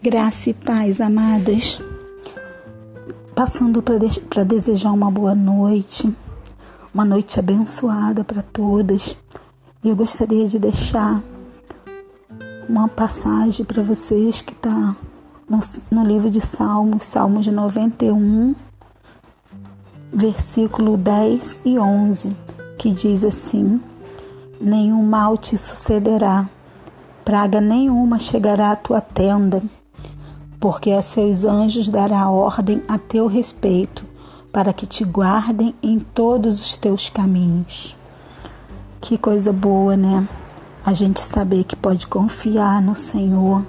Graça e paz, amadas. Passando para de desejar uma boa noite, uma noite abençoada para todas. Eu gostaria de deixar uma passagem para vocês que está no, no, livro de Salmos, Salmos 91, versículo 10 e 11, que diz assim: Nenhum mal te sucederá, praga nenhuma chegará à tua tenda porque a seus anjos dará ordem a teu respeito, para que te guardem em todos os teus caminhos. Que coisa boa, né? A gente saber que pode confiar no Senhor,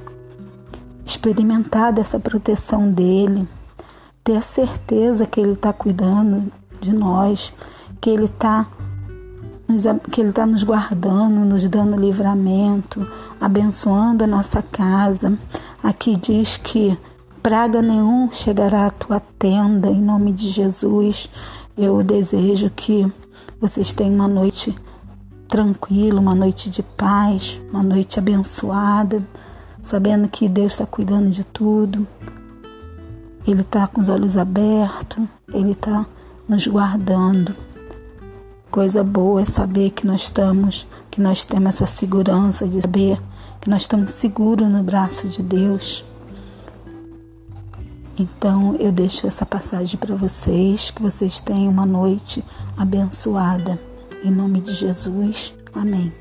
experimentar dessa proteção dele, ter a certeza que ele está cuidando de nós, que ele está que Ele está nos guardando, nos dando livramento, abençoando a nossa casa, Aqui diz que praga nenhum chegará à tua tenda, em nome de Jesus. Eu desejo que vocês tenham uma noite tranquila, uma noite de paz, uma noite abençoada, sabendo que Deus está cuidando de tudo. Ele está com os olhos abertos, Ele está nos guardando. Coisa boa é saber que nós estamos, que nós temos essa segurança de saber que nós estamos seguros no braço de Deus. Então eu deixo essa passagem para vocês, que vocês tenham uma noite abençoada. Em nome de Jesus, amém.